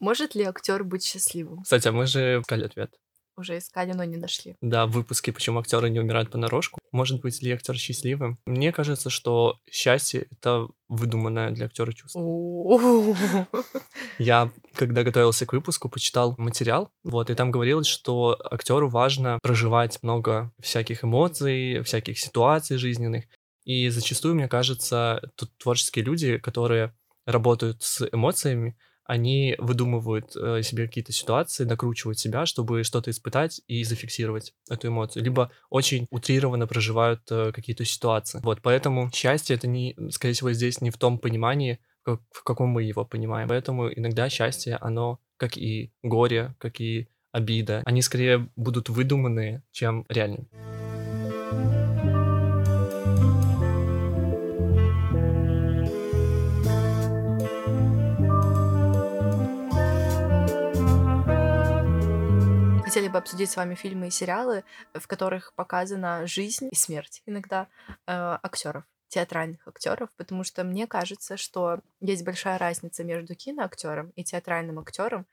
Может ли актер быть счастливым? Кстати, а мы же искали ответ. Уже искали, но не нашли. Да, в выпуске «Почему актеры не умирают понарошку». Может быть ли актер счастливым? Мне кажется, что счастье — это выдуманное для актера чувство. Я, когда готовился к выпуску, почитал материал, вот, и там говорилось, что актеру важно проживать много всяких эмоций, всяких ситуаций жизненных. И зачастую, мне кажется, тут творческие люди, которые работают с эмоциями, они выдумывают э, себе какие-то ситуации, накручивают себя, чтобы что-то испытать и зафиксировать эту эмоцию. Либо очень утрированно проживают э, какие-то ситуации. Вот, поэтому счастье это не, скорее всего, здесь не в том понимании, как, в каком мы его понимаем. Поэтому иногда счастье, оно как и горе, как и обида, они скорее будут выдуманные, чем реальные. Хотели бы обсудить с вами фильмы и сериалы, в которых показана жизнь и смерть иногда э, актеров театральных актеров, потому что мне кажется, что есть большая разница между киноактером и театральным актером,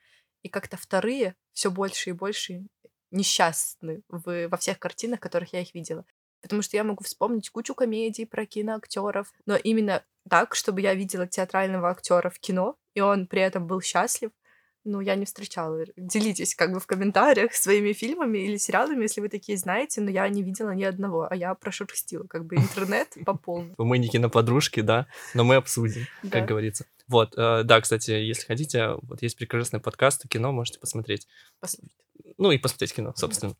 и как-то вторые все больше и больше несчастны в, во всех картинах, которых я их видела. Потому что я могу вспомнить кучу комедий про киноактеров, но именно так, чтобы я видела театрального актера в кино, и он при этом был счастлив, ну, я не встречала. Делитесь как бы в комментариях своими фильмами или сериалами, если вы такие знаете, но я не видела ни одного, а я прошерстила как бы интернет по полной. Мы не киноподружки, да, но мы обсудим, как говорится. Вот, э, да, кстати, если хотите, вот есть прекрасный подкаст кино, можете посмотреть. Послушать. Ну и посмотреть кино, собственно.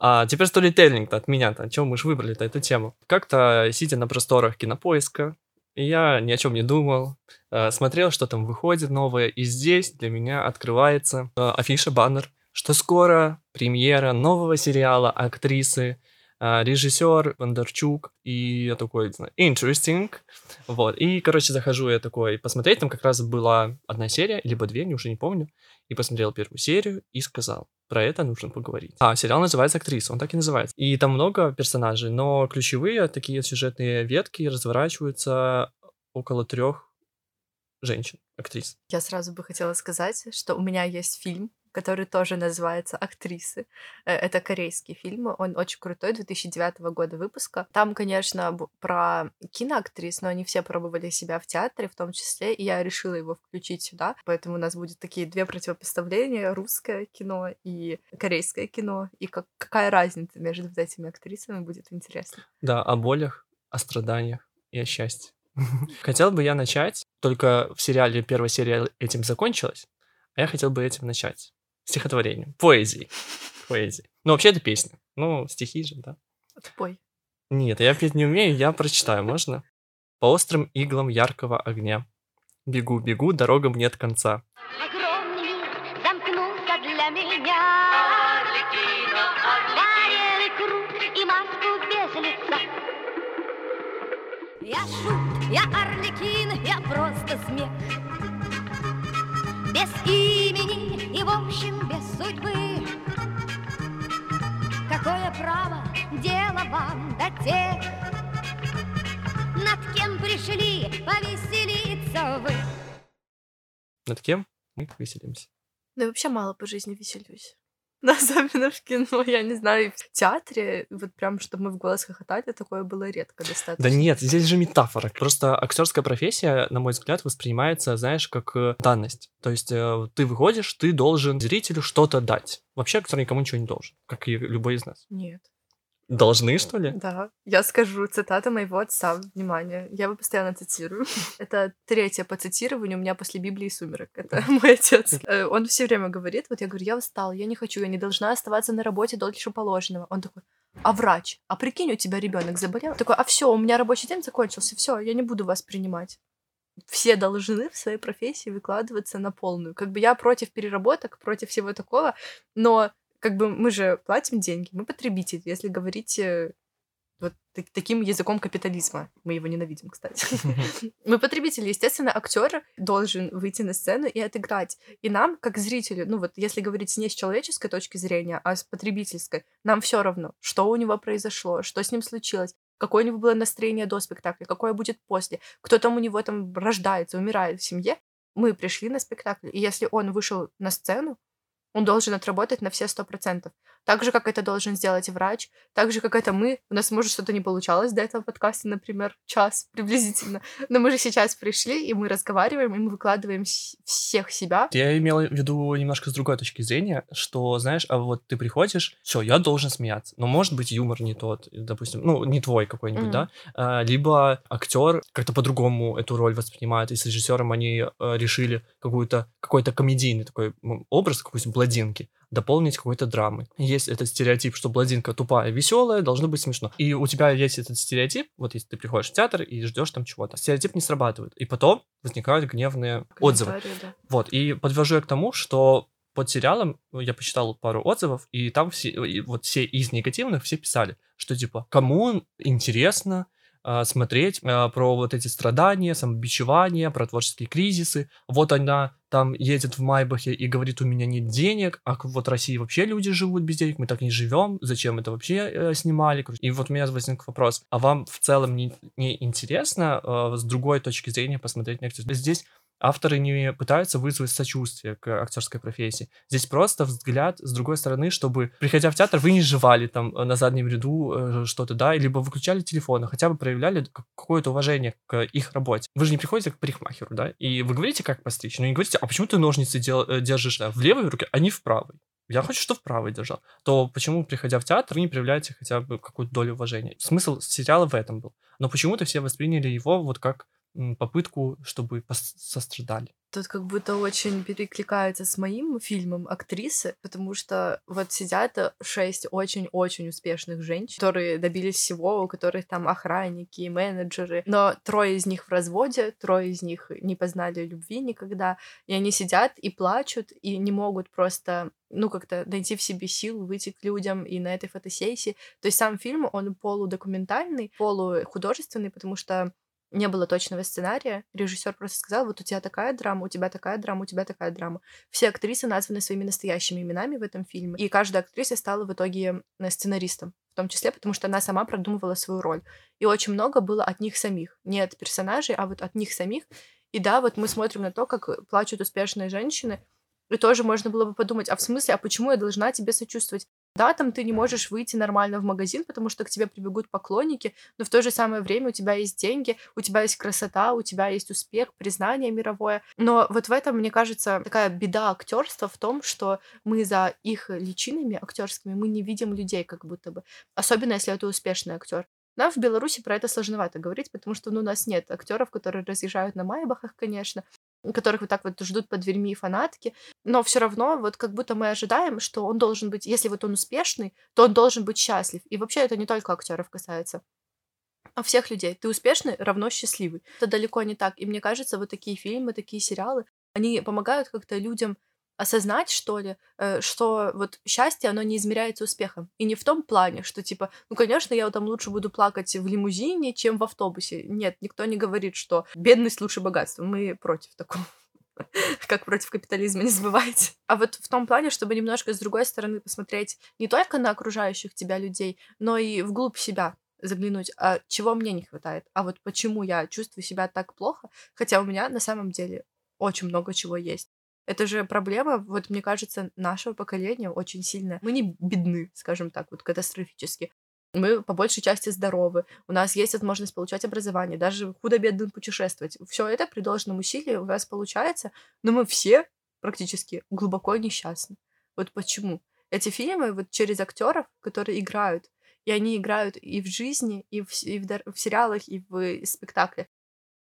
А теперь сторителлинг-то от меня-то. Чего мы же выбрали-то эту тему? Как-то, сидя на просторах кинопоиска, я ни о чем не думал, э, смотрел, что там выходит новое, и здесь для меня открывается э, афиша, баннер, что скоро премьера нового сериала актрисы, э, режиссер Бондарчук, и я такой, interesting, вот, и, короче, захожу я такой посмотреть, там как раз была одна серия, либо две, я уже не помню, и посмотрел первую серию и сказал, про это нужно поговорить. А, сериал называется «Актриса», он так и называется. И там много персонажей, но ключевые такие сюжетные ветки разворачиваются около трех женщин, актрис. Я сразу бы хотела сказать, что у меня есть фильм который тоже называется «Актрисы». Э, это корейский фильм, он очень крутой, 2009 года выпуска. Там, конечно, про киноактрис, но они все пробовали себя в театре в том числе, и я решила его включить сюда, поэтому у нас будет такие две противопоставления, русское кино и корейское кино, и как, какая разница между вот этими актрисами будет интересно. Да, о болях, о страданиях и о счастье. Хотел бы я начать, только в сериале первая серия этим закончилась, а я хотел бы этим начать стихотворением, поэзией. Поэзией. Ну, вообще это песня. Ну, стихи же, да. Пой. Нет, я петь не умею, я прочитаю, можно? По острым иглам яркого огня. Бегу, бегу, дорогам нет конца. Огромный мир замкнулся для меня. Орликино. круг и маску без лица. Я шут, я Орликин, я просто смех. Без имени и, в общем, без судьбы. Какое право дело вам до тех, Над кем пришли повеселиться вы? Над кем мы веселимся? Ну, я вообще мало по жизни веселюсь. особенно в кино, я не знаю, в театре, вот прям, чтобы мы в голос хохотали, такое было редко достаточно. Да нет, здесь же метафора. Просто актерская профессия, на мой взгляд, воспринимается, знаешь, как э, данность. То есть э, ты выходишь, ты должен зрителю что-то дать. Вообще актер никому ничего не должен, как и любой из нас. Нет. Должны, что ли? Да. Я скажу цитата моего отца. Внимание. Я его постоянно цитирую. Это третье по цитированию у меня после Библии «Сумерек». Это мой отец. Э, он все время говорит, вот я говорю, я устал, я не хочу, я не должна оставаться на работе дольше положенного. Он такой, а врач? А прикинь, у тебя ребенок заболел? Такой, а все, у меня рабочий день закончился, все, я не буду вас принимать все должны в своей профессии выкладываться на полную. Как бы я против переработок, против всего такого, но как бы мы же платим деньги, мы потребители, если говорить э, вот таким языком капитализма. Мы его ненавидим, кстати. Мы потребители. Естественно, актер должен выйти на сцену и отыграть. И нам, как зрителю, ну вот если говорить не с человеческой точки зрения, а с потребительской, нам все равно, что у него произошло, что с ним случилось, какое у него было настроение до спектакля, какое будет после, кто там у него там рождается, умирает в семье. мы пришли на спектакль, и если он вышел на сцену, он должен отработать на все сто процентов. Так же, как это должен сделать врач, так же, как это мы. У нас, может, что-то не получалось до этого подкаста, например, час приблизительно. Но мы же сейчас пришли, и мы разговариваем, и мы выкладываем всех себя. Я имел в виду немножко с другой точки зрения, что, знаешь, а вот ты приходишь, все, я должен смеяться. Но, может быть, юмор не тот, допустим, ну, не твой какой-нибудь, mm-hmm. да? А, либо актер как-то по-другому эту роль воспринимает, и с режиссером они а, решили какую-то, какой-то комедийный такой образ, какой-то бладинки дополнить какой-то драмой. Есть этот стереотип, что бладинка тупая, веселая, должно быть смешно. И у тебя есть этот стереотип, вот если ты приходишь в театр и ждешь там чего-то, стереотип не срабатывает. И потом возникают гневные отзывы. Да. Вот, и подвожу я к тому, что под сериалом ну, я почитал пару отзывов, и там все, и вот все из негативных все писали, что типа, кому интересно смотреть а, про вот эти страдания, самобичевания, про творческие кризисы. Вот она там едет в Майбахе и говорит, у меня нет денег, а вот в России вообще люди живут без денег, мы так не живем, зачем это вообще э, снимали? И вот у меня возник вопрос, а вам в целом не, не интересно э, с другой точки зрения посмотреть некоторые? Здесь авторы не пытаются вызвать сочувствие к актерской профессии. Здесь просто взгляд с другой стороны, чтобы, приходя в театр, вы не жевали там э, на заднем ряду э, что-то, да, либо выключали телефоны, хотя бы проявляли какое-то уважение к их работе. Вы же не приходите к парикмахеру, да, и вы говорите, как постричь, но не говорите, а почему ты ножницы дел- э, держишь да, в левой руке, а не в правой? Я хочу, чтобы в правой держал. То почему, приходя в театр, вы не проявляете хотя бы какую-то долю уважения? Смысл сериала в этом был. Но почему-то все восприняли его вот как попытку, чтобы сострадали. Тут как будто очень перекликается с моим фильмом актрисы, потому что вот сидят э, шесть очень-очень успешных женщин, которые добились всего, у которых там охранники, менеджеры, но трое из них в разводе, трое из них не познали любви никогда, и они сидят и плачут, и не могут просто ну, как-то найти в себе силу, выйти к людям и на этой фотосессии. То есть сам фильм, он полудокументальный, полухудожественный, потому что не было точного сценария. Режиссер просто сказал, вот у тебя такая драма, у тебя такая драма, у тебя такая драма. Все актрисы названы своими настоящими именами в этом фильме, и каждая актриса стала в итоге э, сценаристом, в том числе, потому что она сама продумывала свою роль. И очень много было от них самих, не от персонажей, а вот от них самих. И да, вот мы смотрим на то, как плачут успешные женщины, и тоже можно было бы подумать, а в смысле, а почему я должна тебе сочувствовать? Да, там ты не можешь выйти нормально в магазин, потому что к тебе прибегут поклонники, но в то же самое время у тебя есть деньги, у тебя есть красота, у тебя есть успех, признание мировое. Но вот в этом, мне кажется, такая беда актерства в том, что мы за их личинами актерскими мы не видим людей как будто бы. Особенно, если это успешный актер. Нам в Беларуси про это сложновато говорить, потому что ну, у нас нет актеров, которые разъезжают на майбахах, конечно, которых вот так вот ждут под дверьми фанатки, но все равно вот как будто мы ожидаем, что он должен быть, если вот он успешный, то он должен быть счастлив. И вообще это не только актеров касается а всех людей. Ты успешный, равно счастливый. Это далеко не так. И мне кажется, вот такие фильмы, такие сериалы, они помогают как-то людям осознать, что ли, э, что вот счастье, оно не измеряется успехом. И не в том плане, что типа, ну, конечно, я там лучше буду плакать в лимузине, чем в автобусе. Нет, никто не говорит, что бедность лучше богатства. Мы против такого. Как против капитализма, не забывайте. А вот в том плане, чтобы немножко с другой стороны посмотреть не только на окружающих тебя людей, но и вглубь себя заглянуть, а чего мне не хватает, а вот почему я чувствую себя так плохо, хотя у меня на самом деле очень много чего есть. Это же проблема, вот мне кажется, нашего поколения очень сильная. Мы не бедны, скажем так, вот катастрофически. Мы по большей части здоровы, у нас есть возможность получать образование, даже худо-бедно путешествовать. Все это при должном усилии у вас получается, но мы все практически глубоко несчастны. Вот почему? Эти фильмы вот через актеров, которые играют, и они играют и в жизни, и в, и в, в сериалах, и в спектакле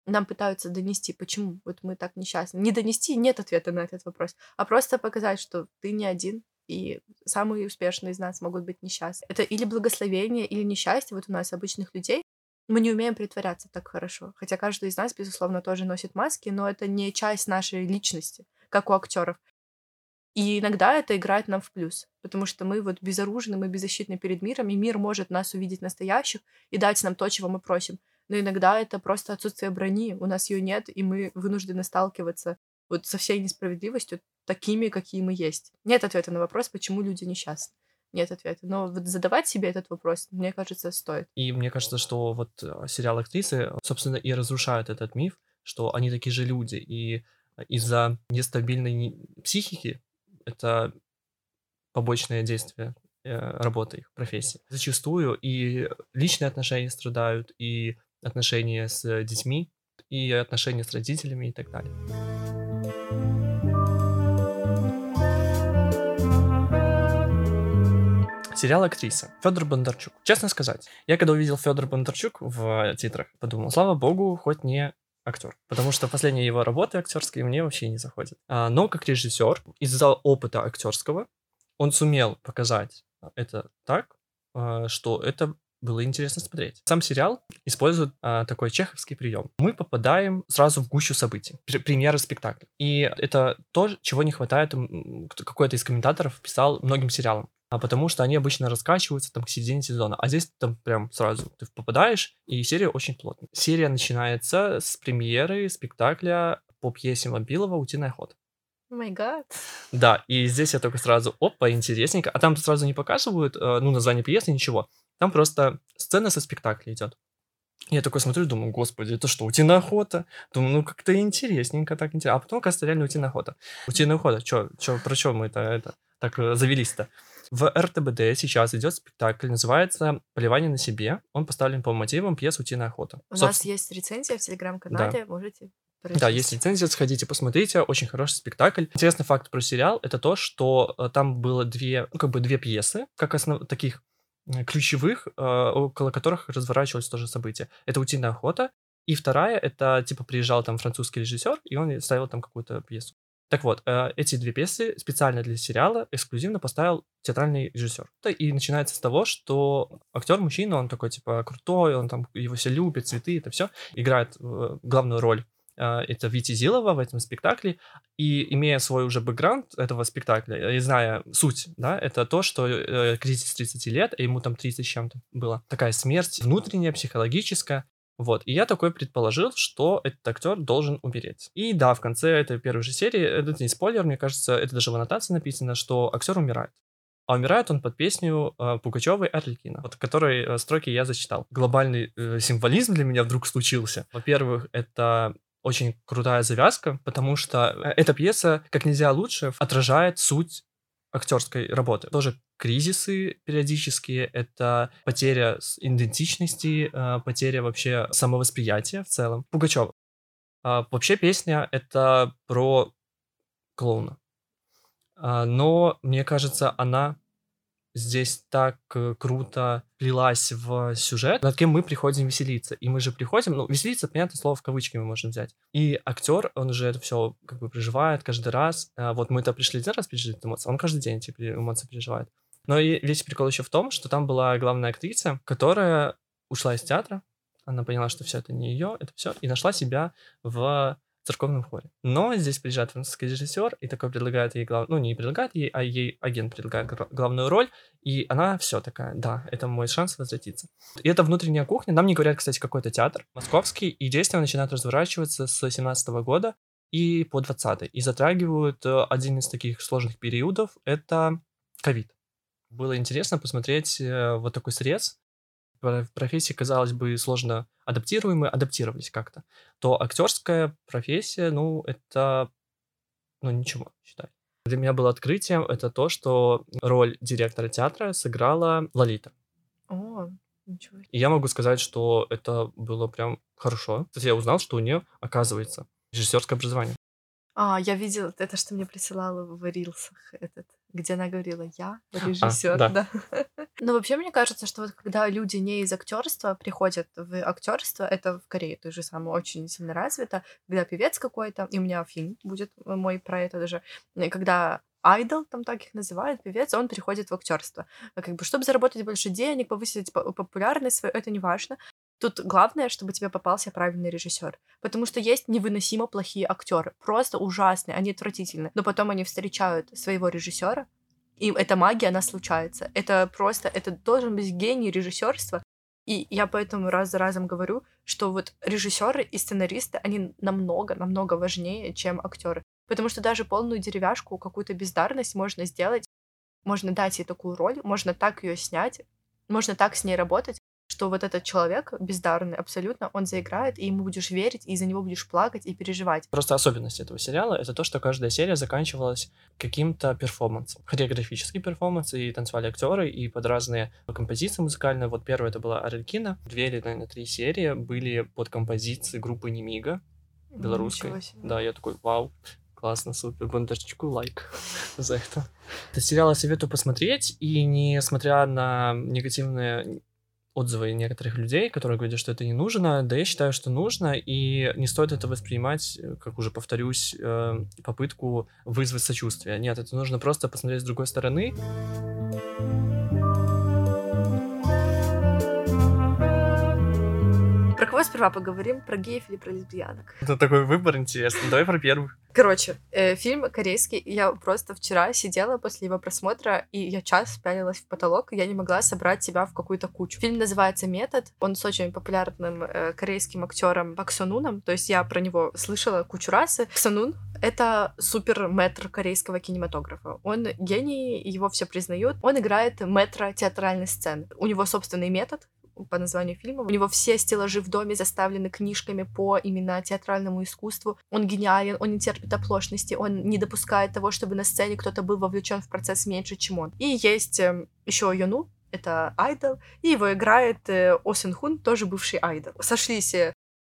нам пытаются донести, почему вот мы так несчастны. Не донести, нет ответа на этот вопрос, а просто показать, что ты не один, и самые успешные из нас могут быть несчастны. Это или благословение, или несчастье вот у нас, обычных людей. Мы не умеем притворяться так хорошо. Хотя каждый из нас, безусловно, тоже носит маски, но это не часть нашей личности, как у актеров. И иногда это играет нам в плюс, потому что мы вот безоружны, мы беззащитны перед миром, и мир может нас увидеть настоящих и дать нам то, чего мы просим но иногда это просто отсутствие брони, у нас ее нет, и мы вынуждены сталкиваться вот со всей несправедливостью такими, какие мы есть. Нет ответа на вопрос, почему люди несчастны. Нет ответа. Но вот задавать себе этот вопрос, мне кажется, стоит. И мне кажется, что вот э, сериал актрисы, собственно, и разрушают этот миф, что они такие же люди. И из-за нестабильной психики, это побочное действие э, работы их профессии. Зачастую и личные отношения страдают, и отношения с детьми, и отношения с родителями и так далее. Сериал «Актриса». Федор Бондарчук. Честно сказать, я когда увидел Федор Бондарчук в титрах, подумал, слава богу, хоть не актер. Потому что последние его работы актерские мне вообще не заходят. А, но как режиссер, из-за опыта актерского, он сумел показать это так, а, что это было интересно смотреть. Сам сериал использует а, такой чеховский прием. Мы попадаем сразу в гущу событий, премьеры спектакля. И это то, чего не хватает, какой-то из комментаторов писал многим сериалам а потому что они обычно раскачиваются там к середине сезона. А здесь там прям сразу ты попадаешь, и серия очень плотная. Серия начинается с премьеры спектакля по пьесе Мобилова «Утиная охота». О май гад. Да, и здесь я только сразу, опа, интересненько. А там сразу не показывают, э, ну, название пьесы, ничего. Там просто сцена со спектакля идет. Я такой смотрю, думаю, господи, это что, утиная охота? Думаю, ну как-то интересненько, так интересно. А потом, оказывается, реально утиная охота. Утиная охота, чё, чё, про что мы это, это так э, завелись-то? В РТБД сейчас идет спектакль, называется «Поливание на себе». Он поставлен по мотивам пьесы «Утиная охота». У Собственно... нас есть рецензия в Телеграм-канале, да. можете Да, есть лицензия, сходите, посмотрите, очень хороший спектакль. Интересный факт про сериал — это то, что э, там было две, ну, как бы две пьесы, как основ... таких ключевых, э, около которых разворачивалось тоже событие. Это «Утиная охота», и вторая — это, типа, приезжал там французский режиссер, и он ставил там какую-то пьесу. Так вот, э, эти две пьесы специально для сериала эксклюзивно поставил театральный режиссер. И начинается с того, что актер мужчина, он такой типа крутой, он там его все любит, цветы, это все, играет э, главную роль э, это Вити Зилова в этом спектакле, и имея свой уже бэкграунд этого спектакля, и зная суть, да, это то, что э, кризис 30 лет, а ему там 30 с чем-то было, такая смерть внутренняя, психологическая, вот, и я такой предположил, что этот актер должен умереть. И да, в конце этой первой же серии, это не спойлер, мне кажется, это даже в аннотации написано, что актер умирает. А умирает он под песню э, Пугачевой Арлекина, вот которой э, строки я зачитал. Глобальный э, символизм для меня вдруг случился. Во-первых, это очень крутая завязка, потому что э, эта пьеса как нельзя лучше отражает суть актерской работы. Тоже кризисы периодические, это потеря идентичности, а, потеря вообще самовосприятия в целом. Пугачева. А, вообще песня — это про клоуна. А, но, мне кажется, она здесь так э, круто плелась в сюжет, над кем мы приходим веселиться. И мы же приходим, ну, веселиться, понятное слово, в кавычки мы можем взять. И актер, он уже это все как бы проживает каждый раз. А вот мы-то пришли один раз пережить эмоции, он каждый день эти эмоции переживает. Но и весь прикол еще в том, что там была главная актриса, которая ушла из театра, она поняла, что все это не ее, это все, и нашла себя в церковном хоре. Но здесь приезжает французский режиссер и такой предлагает ей глав... ну не предлагает ей, а ей агент предлагает главную роль, и она все такая, да, это мой шанс возвратиться. И это внутренняя кухня. Нам не говорят, кстати, какой-то театр московский, и действия начинают разворачиваться с 17 года и по 20 и затрагивают э, один из таких сложных периодов — это ковид. Было интересно посмотреть э, вот такой срез профессии, казалось бы, сложно адаптируемые, адаптировались как-то, то актерская профессия, ну, это, ну, ничего, считай. Для меня было открытием это то, что роль директора театра сыграла Лолита. О, ничего. И я могу сказать, что это было прям хорошо. Кстати, я узнал, что у нее, оказывается, режиссерское образование. А, я видела это, что мне присылала в рилсах этот, где она говорила «я режиссер», да. да. Но вообще мне кажется, что вот когда люди не из актерства приходят в актерство, это в Корее то же самое очень сильно развито, когда певец какой-то, и у меня фильм будет мой про это даже, когда айдол, там так их называют, певец, он переходит в актерство. Как бы, чтобы заработать больше денег, повысить популярность свою, это не важно. Тут главное, чтобы тебе попался правильный режиссер. Потому что есть невыносимо плохие актеры. Просто ужасные, они отвратительны. Но потом они встречают своего режиссера, и эта магия, она случается. Это просто, это должен быть гений режиссерства. И я поэтому раз за разом говорю, что вот режиссеры и сценаристы, они намного, намного важнее, чем актеры. Потому что даже полную деревяшку, какую-то бездарность можно сделать, можно дать ей такую роль, можно так ее снять, можно так с ней работать, что вот этот человек бездарный абсолютно, он заиграет, и ему будешь верить, и за него будешь плакать и переживать. Просто особенность этого сериала — это то, что каждая серия заканчивалась каким-то перформансом. Хореографический перформанс, и танцевали актеры, и под разные композиции музыкальные. Вот первая это была Арлекина. Две или, наверное, три серии были под композиции группы Немига белорусской. Да, я такой, вау, Классно, супер. Бондарчику лайк за это. Этот сериал я советую посмотреть, и несмотря на негативные отзывы некоторых людей, которые говорят, что это не нужно, да я считаю, что нужно, и не стоит это воспринимать, как уже повторюсь, э, попытку вызвать сочувствие. Нет, это нужно просто посмотреть с другой стороны. Кого сперва поговорим? Про геев или про лесбиянок? Это такой выбор интересный. Давай про первых. Короче, э, фильм корейский. Я просто вчера сидела после его просмотра, и я час пялилась в потолок, и я не могла собрать себя в какую-то кучу. Фильм называется «Метод». Он с очень популярным э, корейским актером Пак Сонуном. То есть я про него слышала кучу раз. Пак Сонун — это супер мэтр корейского кинематографа. Он гений, его все признают. Он играет мэтра театральной сцены. У него собственный метод, по названию фильма. У него все стеллажи в доме заставлены книжками по именно театральному искусству. Он гениален, он не терпит оплошности, он не допускает того, чтобы на сцене кто-то был вовлечен в процесс меньше, чем он. И есть э, еще Йону, это айдол, и его играет э, Осин Хун, тоже бывший айдол. Сошлись э,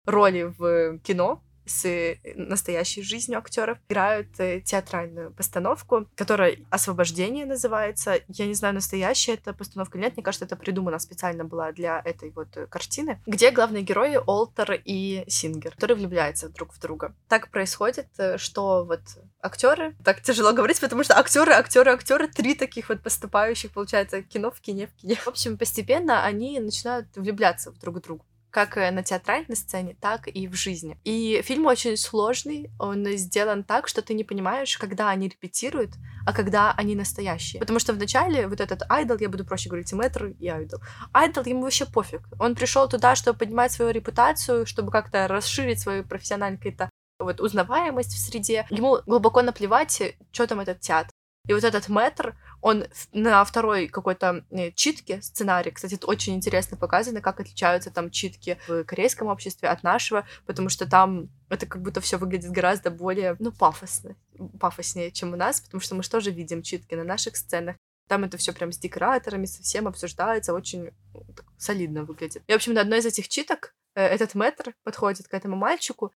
роли в кино, с э, настоящей жизнью актеров, играют э, театральную постановку, которая «Освобождение» называется. Я не знаю, настоящая эта постановка или нет, мне кажется, это придумано специально была для этой вот э, картины, где главные герои Олтер и Сингер, которые влюбляются друг в друга. Так происходит, что вот актеры, так тяжело говорить, потому что актеры, актеры, актеры, три таких вот поступающих, получается, кино в кине в кине. В общем, постепенно они начинают влюбляться в друг друга как э, на театральной сцене, так и в жизни. И фильм очень сложный, он сделан так, что ты не понимаешь, когда они репетируют, а когда они настоящие. Потому что вначале вот этот айдол, я буду проще говорить, мэтр и айдол, айдол ему вообще пофиг. Он пришел туда, чтобы поднимать свою репутацию, чтобы как-то расширить свою профессиональную какую-то вот узнаваемость в среде. Ему глубоко наплевать, что там этот театр. И вот этот мэтр, он на второй какой-то э, читке сценарий, кстати, это очень интересно показано, как отличаются там читки в корейском обществе от нашего, потому что там это как будто все выглядит гораздо более, ну, пафосно, пафоснее, чем у нас, потому что мы же тоже видим читки на наших сценах. Там это все прям с декораторами, совсем обсуждается, очень ну, солидно выглядит. И, в общем, на одной из этих читок э, этот мэтр подходит к этому мальчику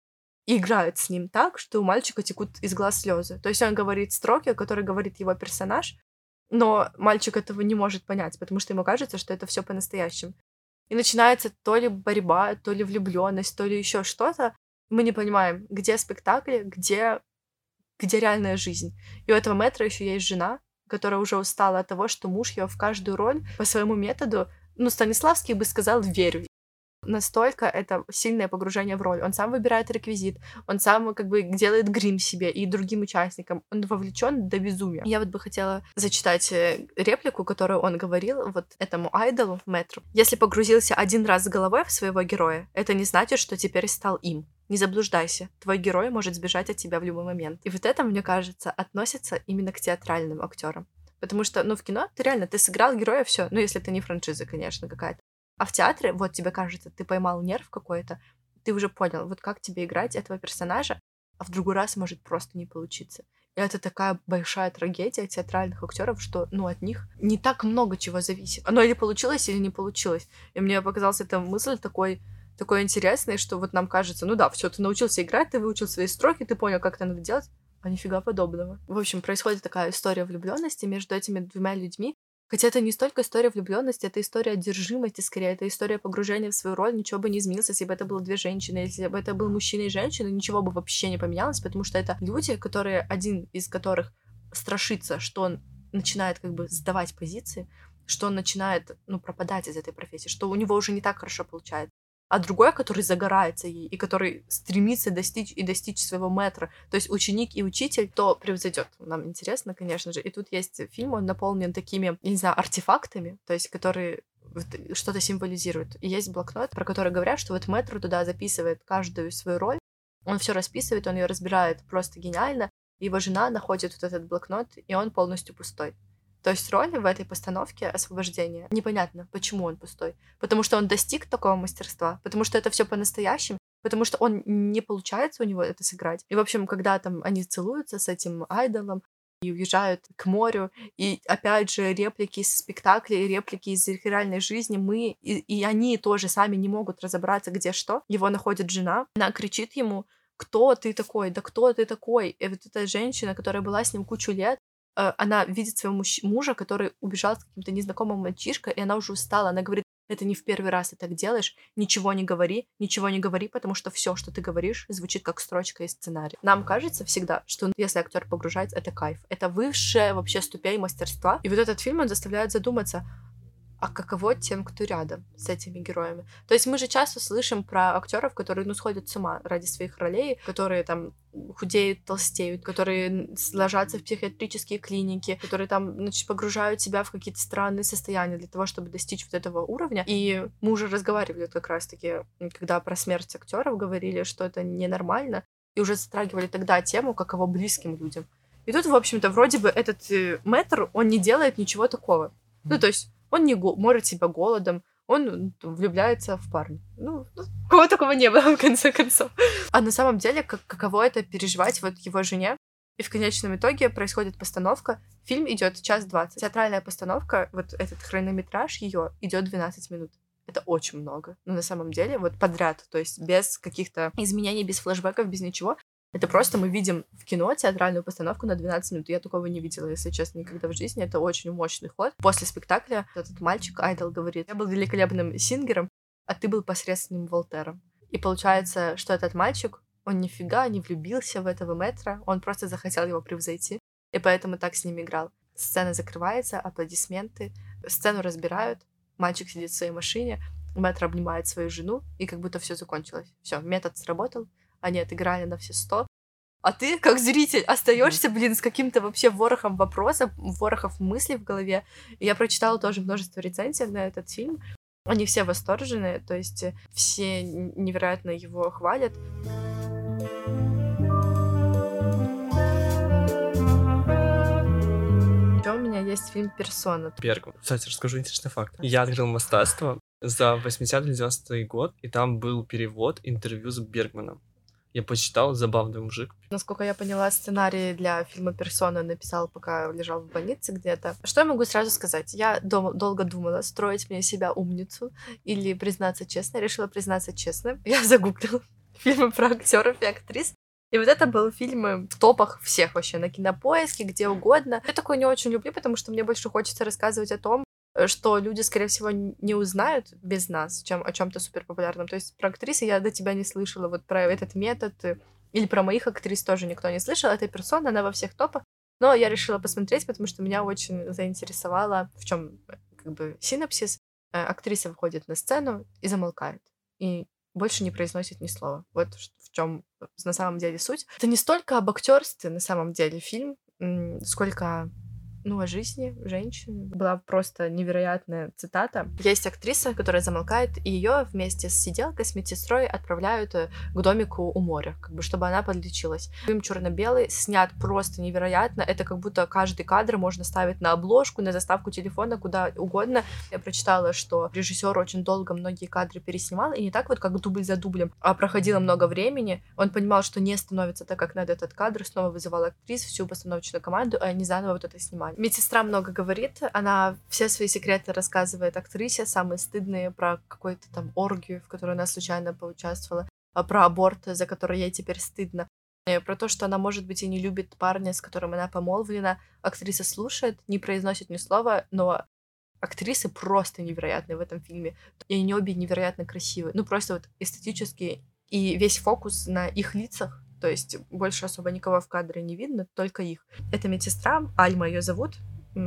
и играет с ним так, что у мальчика текут из глаз слезы. То есть он говорит строки, которые говорит его персонаж, но мальчик этого не может понять, потому что ему кажется, что это все по-настоящему. И начинается то ли борьба, то ли влюбленность, то ли еще что-то. Мы не понимаем, где спектакль, где, где реальная жизнь. И у этого метра еще есть жена, которая уже устала от того, что муж ее в каждую роль по своему методу, ну, Станиславский бы сказал, верю настолько это сильное погружение в роль. Он сам выбирает реквизит, он сам как бы делает грим себе и другим участникам. Он вовлечен до безумия. Я вот бы хотела зачитать э, реплику, которую он говорил вот этому айдолу, Мэтру. Если погрузился один раз головой в своего героя, это не значит, что теперь стал им. Не заблуждайся, твой герой может сбежать от тебя в любой момент. И вот это, мне кажется, относится именно к театральным актерам. Потому что, ну, в кино ты реально, ты сыграл героя, все. Ну, если это не франшиза, конечно, какая-то. А в театре, вот тебе кажется, ты поймал нерв какой-то, ты уже понял, вот как тебе играть этого персонажа, а в другой раз может просто не получиться. И это такая большая трагедия театральных актеров, что, ну, от них не так много чего зависит. Оно или получилось, или не получилось. И мне показалась эта мысль такой, такой интересной, что вот нам кажется, ну да, все, ты научился играть, ты выучил свои строки, ты понял, как это надо делать, а нифига подобного. В общем, происходит такая история влюбленности между этими двумя людьми, Хотя это не столько история влюбленности, это история одержимости, скорее, это история погружения в свою роль. Ничего бы не изменилось, если бы это было две женщины, если бы это был мужчина и женщина, ничего бы вообще не поменялось, потому что это люди, которые, один из которых страшится, что он начинает как бы сдавать позиции, что он начинает, ну, пропадать из этой профессии, что у него уже не так хорошо получается а другой, который загорается ей и который стремится достичь и достичь своего метра, то есть ученик и учитель, то превзойдет. Нам интересно, конечно же. И тут есть фильм, он наполнен такими, не знаю, артефактами, то есть которые что-то символизируют. И есть блокнот, про который говорят, что вот метр туда записывает каждую свою роль, он все расписывает, он ее разбирает просто гениально, его жена находит вот этот блокнот, и он полностью пустой. То есть роль в этой постановке освобождения непонятно, почему он пустой. Потому что он достиг такого мастерства, потому что это все по-настоящему, потому что он не получается у него это сыграть. И, в общем, когда там они целуются с этим айдолом, и уезжают к морю, и опять же реплики из спектаклей, реплики из реальной жизни, мы, и, и они тоже сами не могут разобраться, где что. Его находит жена, она кричит ему, кто ты такой, да кто ты такой? И вот эта женщина, которая была с ним кучу лет, она видит своего мужа, который убежал с каким-то незнакомым мальчишкой, и она уже устала. Она говорит, это не в первый раз ты так делаешь, ничего не говори, ничего не говори, потому что все, что ты говоришь, звучит как строчка из сценария. Нам кажется всегда, что если актер погружается, это кайф. Это высшая вообще ступень мастерства. И вот этот фильм, он заставляет задуматься, а каково тем, кто рядом с этими героями. То есть мы же часто слышим про актеров, которые, ну, сходят с ума ради своих ролей, которые там худеют, толстеют, которые ложатся в психиатрические клиники, которые там, значит, погружают себя в какие-то странные состояния для того, чтобы достичь вот этого уровня. И мы уже разговаривали как раз-таки, когда про смерть актеров говорили, что это ненормально, и уже затрагивали тогда тему, каково близким людям. И тут, в общем-то, вроде бы этот э, мэтр, он не делает ничего такого. Ну, то есть он не морит себя голодом, он влюбляется в парня. Ну, ну, кого такого не было, в конце концов. А на самом деле, как, каково это переживать вот его жене? И в конечном итоге происходит постановка. Фильм идет час двадцать. Театральная постановка, вот этот хронометраж ее идет 12 минут. Это очень много. Но на самом деле, вот подряд, то есть без каких-то изменений, без флэшбэков, без ничего. Это просто мы видим в кино театральную постановку на 12 минут. Я такого не видела, если честно, никогда в жизни. Это очень мощный ход. После спектакля этот мальчик, Айдол, говорит, я был великолепным сингером, а ты был посредственным Волтером. И получается, что этот мальчик, он нифига не влюбился в этого метра, он просто захотел его превзойти, и поэтому так с ним играл. Сцена закрывается, аплодисменты, сцену разбирают, мальчик сидит в своей машине, мэтр обнимает свою жену, и как будто все закончилось. Все, метод сработал, они отыграли на все сто. А ты, как зритель, остаешься, блин, с каким-то вообще ворохом вопросов, ворохов мыслей в голове. И я прочитала тоже множество рецензий на этот фильм. Они все восторженные, то есть все невероятно его хвалят. Еще у меня есть фильм «Персона». Бергман. Кстати, расскажу интересный факт. Я открыл мастерство за 80-90 год, и там был перевод интервью с Бергманом. Я почитал, забавный мужик. Насколько я поняла, сценарий для фильма «Персона» написал, пока лежал в больнице где-то. Что я могу сразу сказать? Я дом- долго думала, строить мне себя умницу или признаться честно. Решила признаться честно. Я загуглила фильмы про актеров и актрис. И вот это был фильм в топах всех вообще, на кинопоиске, где угодно. Я такое не очень люблю, потому что мне больше хочется рассказывать о том, Э, что люди, скорее всего, не узнают без нас чем, о чем-то супер популярном. То есть про актрисы я до тебя не слышала, вот про этот метод, э, или про моих актрис тоже никто не слышал. Эта персона, она во всех топах. Но я решила посмотреть, потому что меня очень заинтересовало, в чем как бы синапсис. Э, актриса выходит на сцену и замолкает. И больше не произносит ни слова. Вот в чем на самом деле суть. Это не столько об актерстве на самом деле фильм, сколько ну, о жизни женщин. Была просто невероятная цитата. Есть актриса, которая замолкает, и ее вместе с сиделкой, с медсестрой отправляют э, к домику у моря, как бы, чтобы она подлечилась. Фильм черно-белый, снят просто невероятно. Это как будто каждый кадр можно ставить на обложку, на заставку телефона, куда угодно. Я прочитала, что режиссер очень долго многие кадры переснимал, и не так вот, как дубль за дублем, а проходило много времени. Он понимал, что не становится так, как надо этот кадр, снова вызывал актрис, всю постановочную команду, и они заново вот это снимали. Медсестра много говорит, она все свои секреты рассказывает актрисе, самые стыдные про какую-то там оргию, в которой она случайно поучаствовала, а про аборт, за который ей теперь стыдно. И про то, что она, может быть, и не любит парня, с которым она помолвлена. Актриса слушает, не произносит ни слова, но актрисы просто невероятные в этом фильме. И они обе невероятно красивые. Ну, просто вот эстетически. И весь фокус на их лицах, то есть больше особо никого в кадре не видно, только их. Это медсестра, Альма ее зовут,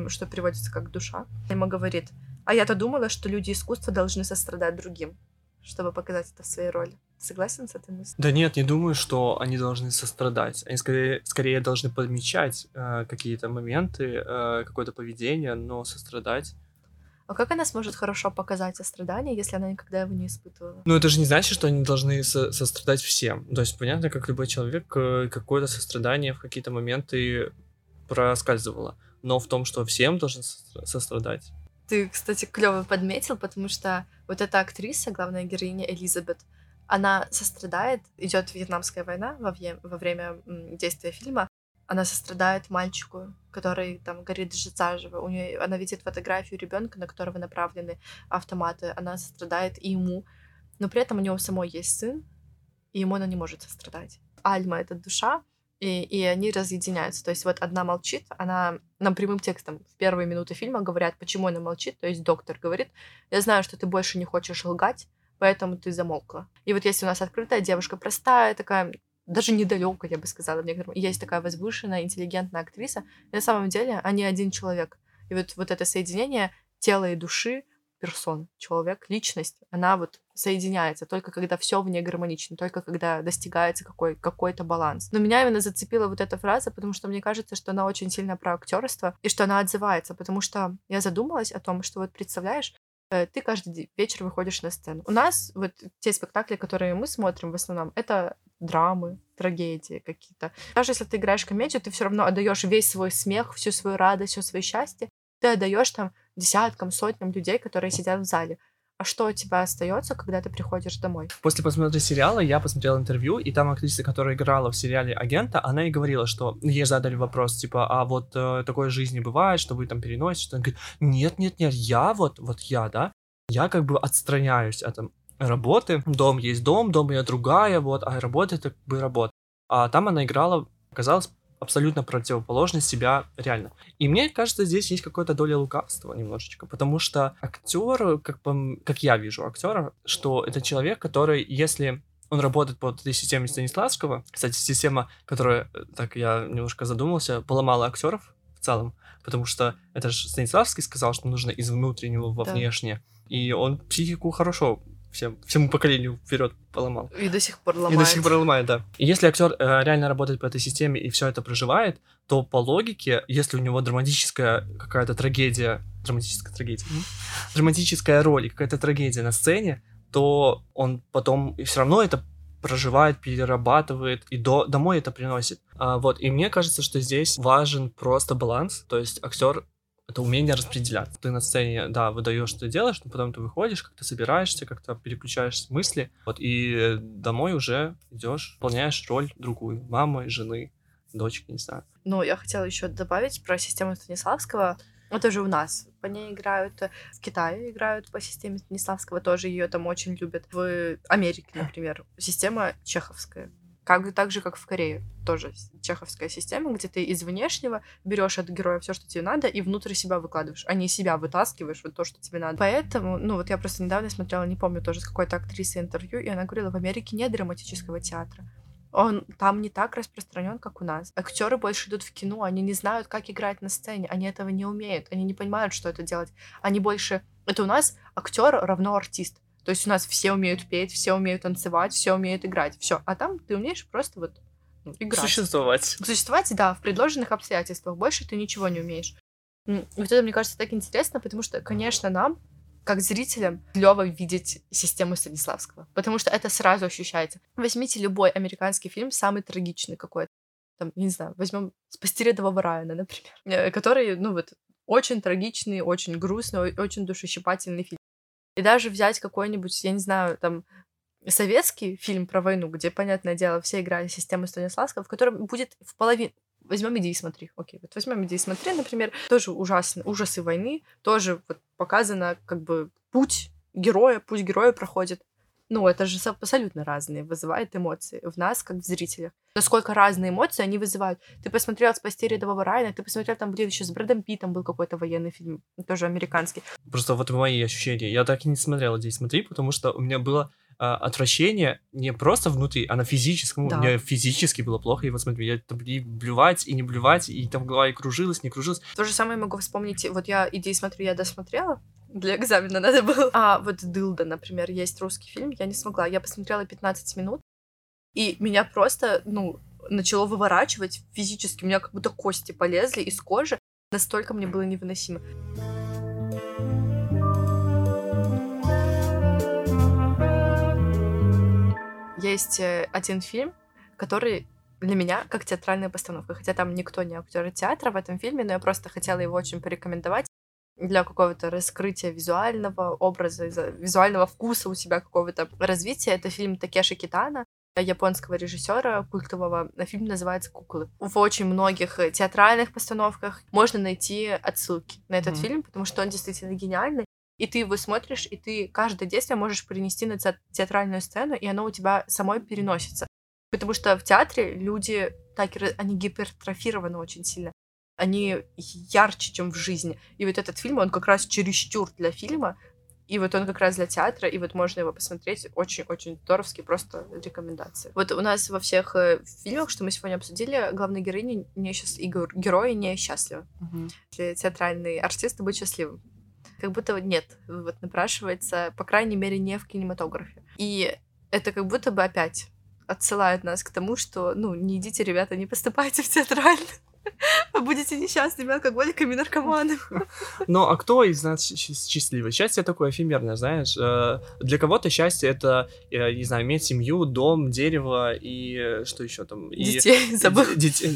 что переводится как душа. Альма говорит, а я-то думала, что люди искусства должны сострадать другим, чтобы показать это в своей роли. Согласен с этой мыслью? Да нет, не думаю, что они должны сострадать. Они скорее, скорее должны подмечать э, какие-то моменты, э, какое-то поведение, но сострадать а как она сможет хорошо показать сострадание, если она никогда его не испытывала? Ну, это же не значит, что они должны со- сострадать всем. То есть, понятно, как любой человек, э, какое-то сострадание в какие-то моменты проскальзывало. Но в том, что всем должен сострадать. Ты, кстати, клево подметил, потому что вот эта актриса, главная героиня Элизабет, она сострадает, идет Вьетнамская война во, ве- во время действия фильма, она сострадает мальчику, который там горит заживо. У нее, она видит фотографию ребенка, на которого направлены автоматы. Она сострадает и ему. Но при этом у него самой есть сын, и ему она не может сострадать. Альма — это душа, и, и они разъединяются. То есть вот одна молчит, она нам прямым текстом в первые минуты фильма говорят, почему она молчит. То есть доктор говорит, я знаю, что ты больше не хочешь лгать, поэтому ты замолкла. И вот если у нас открытая девушка, простая, такая даже недалеко, я бы сказала, в некотором. Есть такая возвышенная, интеллигентная актриса, на самом деле они один человек. И вот, вот это соединение тела и души, персон, человек, личность, она вот соединяется только когда все в ней гармонично, только когда достигается какой, какой-то баланс. Но меня именно зацепила вот эта фраза, потому что мне кажется, что она очень сильно про актерство и что она отзывается, потому что я задумалась о том, что вот представляешь, ты каждый вечер выходишь на сцену. У нас вот те спектакли, которые мы смотрим в основном, это драмы, трагедии какие-то. Даже если ты играешь комедию, ты все равно отдаешь весь свой смех, всю свою радость, все свое счастье. Ты отдаешь там десяткам, сотням людей, которые сидят в зале. А что у тебя остается, когда ты приходишь домой? После просмотра сериала я посмотрел интервью, и там актриса, которая играла в сериале агента, она и говорила, что ей задали вопрос, типа, а вот э, такой жизни бывает, что вы там переносите, она говорит, нет, нет, нет, я вот, вот я, да, я как бы отстраняюсь от работы. Дом есть дом, дом я другая, вот, а работа это как бы работа. А там она играла, оказалось, абсолютно противоположность себя реально. И мне кажется, здесь есть какая-то доля лукавства немножечко, потому что актер, как, бы, как я вижу актера, что это человек, который, если он работает по этой системе Станиславского, кстати, система, которая, э, так я немножко задумался, поломала актеров в целом, потому что это же Станиславский сказал, что нужно из внутреннего во да. внешнее, и он психику хорошо всем, всему поколению вперед поломал. И до сих пор ломает. И до сих пор ломает, да. И если актер э, реально работает по этой системе и все это проживает, то по логике, если у него драматическая какая-то трагедия, драматическая трагедия, драматическая роль, какая-то трагедия на сцене, то он потом все равно это проживает, перерабатывает и до, домой это приносит. А, вот, и мне кажется, что здесь важен просто баланс, то есть актер это умение распределять. Ты на сцене, да, выдаешь, что ты делаешь, но потом ты выходишь, как-то собираешься, как-то переключаешь мысли, вот, и домой уже идешь, выполняешь роль другую, мамы, жены, дочки, не знаю. Ну, я хотела еще добавить про систему Станиславского. Это же у нас по ней играют, в Китае играют по системе Станиславского, тоже ее там очень любят. В Америке, например, система чеховская. Как, так же, как в Корее, тоже чеховская система, где ты из внешнего берешь от героя все, что тебе надо, и внутрь себя выкладываешь, а не себя вытаскиваешь вот то, что тебе надо. Поэтому, ну вот я просто недавно смотрела, не помню, тоже с какой-то актрисой интервью, и она говорила, в Америке нет драматического театра. Он там не так распространен, как у нас. Актеры больше идут в кино, они не знают, как играть на сцене, они этого не умеют, они не понимают, что это делать. Они больше... Это у нас актер равно артист. То есть у нас все умеют петь, все умеют танцевать, все умеют играть. Все. А там ты умеешь просто вот ну, играть. Существовать. Существовать, да, в предложенных обстоятельствах. Больше ты ничего не умеешь. Вот это, мне кажется, так интересно, потому что, конечно, нам, как зрителям, клево видеть систему Станиславского, потому что это сразу ощущается. Возьмите любой американский фильм, самый трагичный какой-то, там, не знаю, возьмем «Спасти рядового Райана», например, э, который, ну вот, очень трагичный, очень грустный, очень душещипательный фильм. И даже взять какой-нибудь, я не знаю, там, советский фильм про войну, где, понятное дело, все играли систему Станиславского, в котором будет в половину... Возьмем иди и смотри. Окей, вот возьмем иди и смотри, например, тоже ужасно, ужасы войны, тоже вот показано как бы путь героя, путь героя проходит ну, это же абсолютно разные, вызывает эмоции в нас, как в зрителях. Насколько разные эмоции они вызывают. Ты посмотрел «Спасти рядового Райана», ты посмотрел, там где еще с Брэдом Питом был какой-то военный фильм, тоже американский. Просто вот мои ощущения. Я так и не смотрел «Здесь смотри», потому что у меня было а, отвращение не просто внутри, а на физическом. Да. Мне физически было плохо его смотреть. Я там и блювать, и не блювать, и там голова и кружилась, не кружилась. То же самое могу вспомнить. Вот я «Иди и смотри», я досмотрела, для экзамена надо было. А вот «Дылда», например, есть русский фильм, я не смогла. Я посмотрела 15 минут, и меня просто, ну, начало выворачивать физически. У меня как будто кости полезли из кожи. Настолько мне было невыносимо. Есть э, один фильм, который для меня как театральная постановка. Хотя там никто не актер театра в этом фильме, но я просто хотела его очень порекомендовать для какого-то раскрытия визуального образа, визуального вкуса у себя какого-то развития. Это фильм Такеши Китана, японского режиссера культового. Фильм называется «Куклы». В очень многих театральных постановках можно найти отсылки на этот mm-hmm. фильм, потому что он действительно гениальный. И ты его смотришь, и ты каждое действие можешь перенести на театральную сцену, и оно у тебя самой переносится. Потому что в театре люди так, они гипертрофированы очень сильно они ярче, чем в жизни. И вот этот фильм, он как раз чересчур для фильма, и вот он как раз для театра, и вот можно его посмотреть очень-очень здоровски, просто рекомендации. Вот у нас во всех э, фильмах, что мы сегодня обсудили, главная героиня не счаст... и герои не счастливы. Угу. Театральный артист быть счастливым. Как будто нет, вот напрашивается, по крайней мере, не в кинематографе. И это как будто бы опять отсылает нас к тому, что, ну, не идите, ребята, не поступайте в театральный. Вы будете несчастными алкоголиками и наркоманами. Ну, а кто из нас счастливый? Счастье такое эфемерное, знаешь. Э, для кого-то счастье это, я не знаю, иметь семью, дом, дерево и что еще там? Детей, забыл.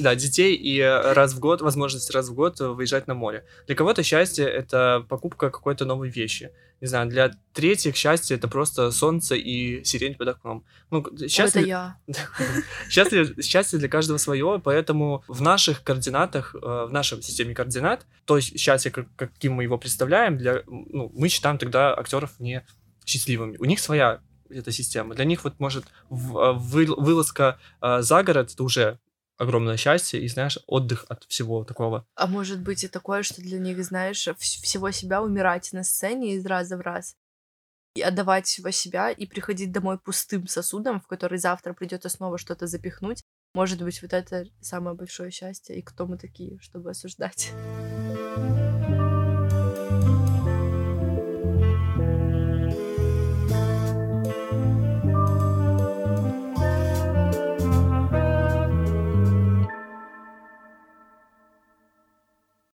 Да, детей и раз в год, возможность раз в год выезжать на море. Для кого-то счастье это покупка какой-то новой вещи не знаю, для третьих счастье это просто солнце и сирень под окном. Ну, счастье... Это я. счастье, счастье для каждого свое, поэтому в наших координатах, э, в нашей системе координат, то счастье, каким мы его представляем, для, ну, мы считаем тогда актеров не счастливыми. У них своя эта система. Для них вот может вы, вылазка э, за город это уже огромное счастье и, знаешь, отдых от всего такого. А может быть и такое, что для них, знаешь, всего себя умирать на сцене из раза в раз и отдавать всего себя и приходить домой пустым сосудом, в который завтра придется снова что-то запихнуть. Может быть, вот это самое большое счастье, и кто мы такие, чтобы осуждать.